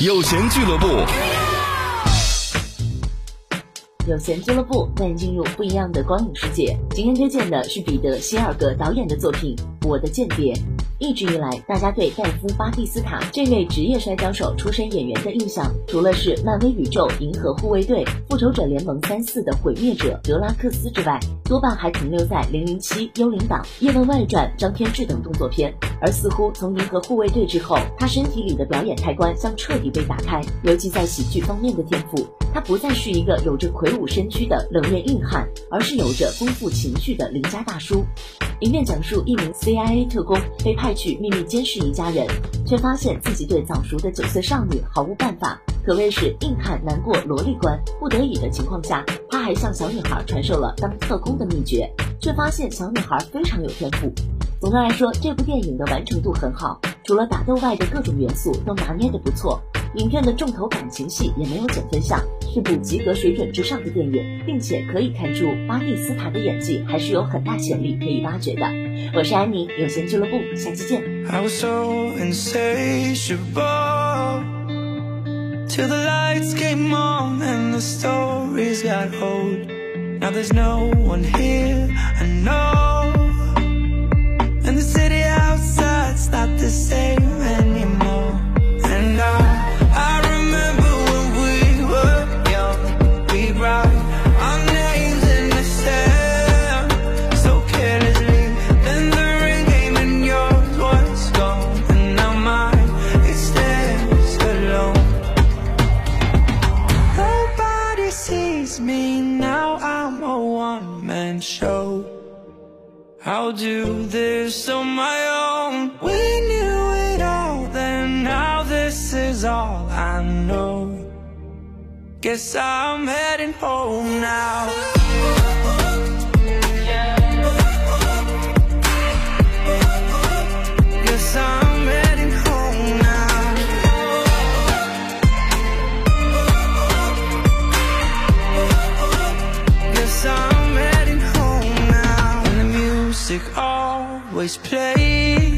有闲俱乐部，有闲俱乐部带你进入不一样的光影世界。今天推荐的是彼得·希尔格导演的作品《我的间谍》。一直以来，大家对戴夫·巴蒂斯塔这位职业摔跤手出身演员的印象，除了是漫威宇宙《银河护卫队》《复仇者联盟三四》的毁灭者德拉克斯之外，多半还停留在《零零七：幽灵党》《叶问外传》张天志等动作片。而似乎从《银河护卫队》之后，他身体里的表演开关将彻底被打开，尤其在喜剧方面的天赋，他不再是一个有着魁梧身躯的冷面硬汉，而是有着丰富情绪的邻家大叔。影片讲述一名 CIA 特工被派去秘密监视一家人，却发现自己对早熟的九岁少女毫无办法，可谓是硬汉难过萝莉关。不得已的情况下，他还向小女孩传授了当特工的秘诀，却发现小女孩非常有天赋。总的来说，这部电影的完成度很好，除了打斗外的各种元素都拿捏得不错。影片的重头感情戏也没有减分项，是部及格水准之上的电影，并且可以看出巴蒂斯塔的演技还是有很大潜力可以挖掘的。我是安妮，有闲俱乐部，下期见。Show. I'll do this on my own. We knew it all, then now this is all I know. Guess I'm heading home now. Always play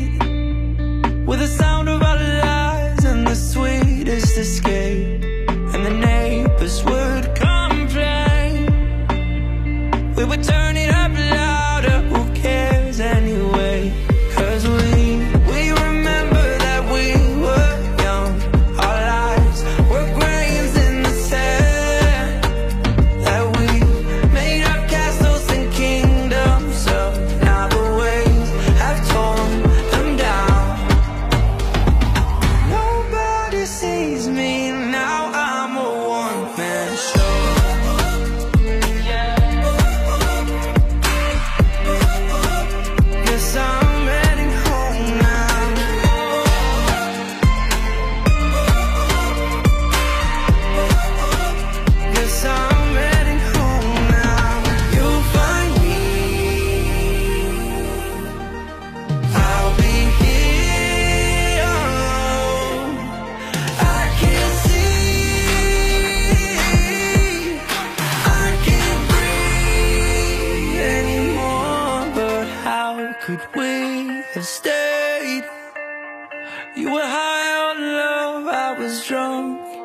could we have stayed? You were high on love, I was drunk